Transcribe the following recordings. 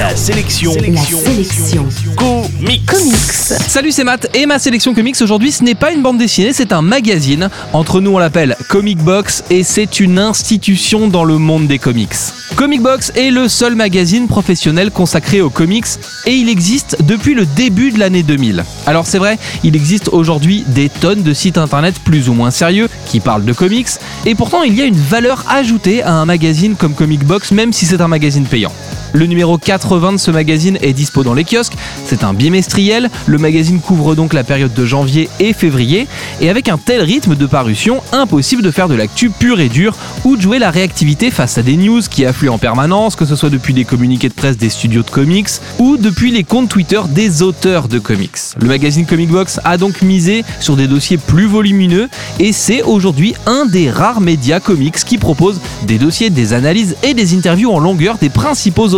La sélection. La sélection. Comics. Comics. Salut, c'est Matt et ma sélection comics aujourd'hui, ce n'est pas une bande dessinée, c'est un magazine. Entre nous, on l'appelle Comic Box et c'est une institution dans le monde des comics. Comic Box est le seul magazine professionnel consacré aux comics et il existe depuis le début de l'année 2000. Alors c'est vrai, il existe aujourd'hui des tonnes de sites internet plus ou moins sérieux qui parlent de comics et pourtant il y a une valeur ajoutée à un magazine comme Comic Box même si c'est un magazine payant. Le numéro 80 de ce magazine est dispo dans les kiosques. C'est un bimestriel. Le magazine couvre donc la période de janvier et février. Et avec un tel rythme de parution, impossible de faire de l'actu pure et dure ou de jouer la réactivité face à des news qui affluent en permanence, que ce soit depuis les communiqués de presse des studios de comics ou depuis les comptes Twitter des auteurs de comics. Le magazine Comic Box a donc misé sur des dossiers plus volumineux et c'est aujourd'hui un des rares médias comics qui propose des dossiers, des analyses et des interviews en longueur des principaux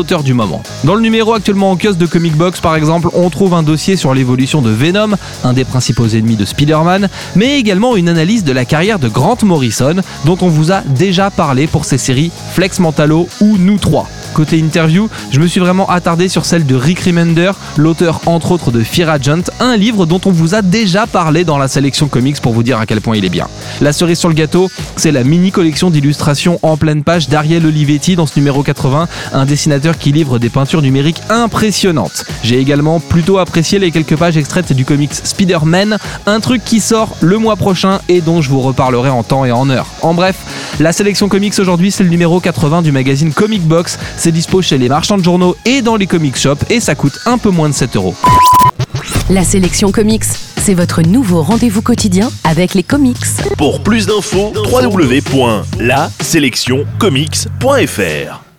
Dans le numéro actuellement en kiosque de Comic Box par exemple, on trouve un dossier sur l'évolution de Venom, un des principaux ennemis de Spider-Man, mais également une analyse de la carrière de Grant Morrison, dont on vous a déjà parlé pour ses séries Flex Mentalo ou Nous 3. Côté interview, je me suis vraiment attardé sur celle de Rick Remender, l'auteur entre autres de Fear Agent, un livre dont on vous a déjà parlé dans la sélection comics pour vous dire à quel point il est bien. La cerise sur le gâteau, c'est la mini collection d'illustrations en pleine page d'Ariel Olivetti dans ce numéro 80, un dessinateur qui livre des peintures numériques impressionnantes. J'ai également plutôt apprécié les quelques pages extraites du comics Spider-Man, un truc qui sort le mois prochain et dont je vous reparlerai en temps et en heure. En bref, la sélection comics aujourd'hui, c'est le numéro 80 du magazine Comic Box. C'est dispo chez les marchands de journaux et dans les comic shops et ça coûte un peu moins de 7 euros. La sélection comics, c'est votre nouveau rendez-vous quotidien avec les comics. Pour plus d'infos, www.laselectioncomics.fr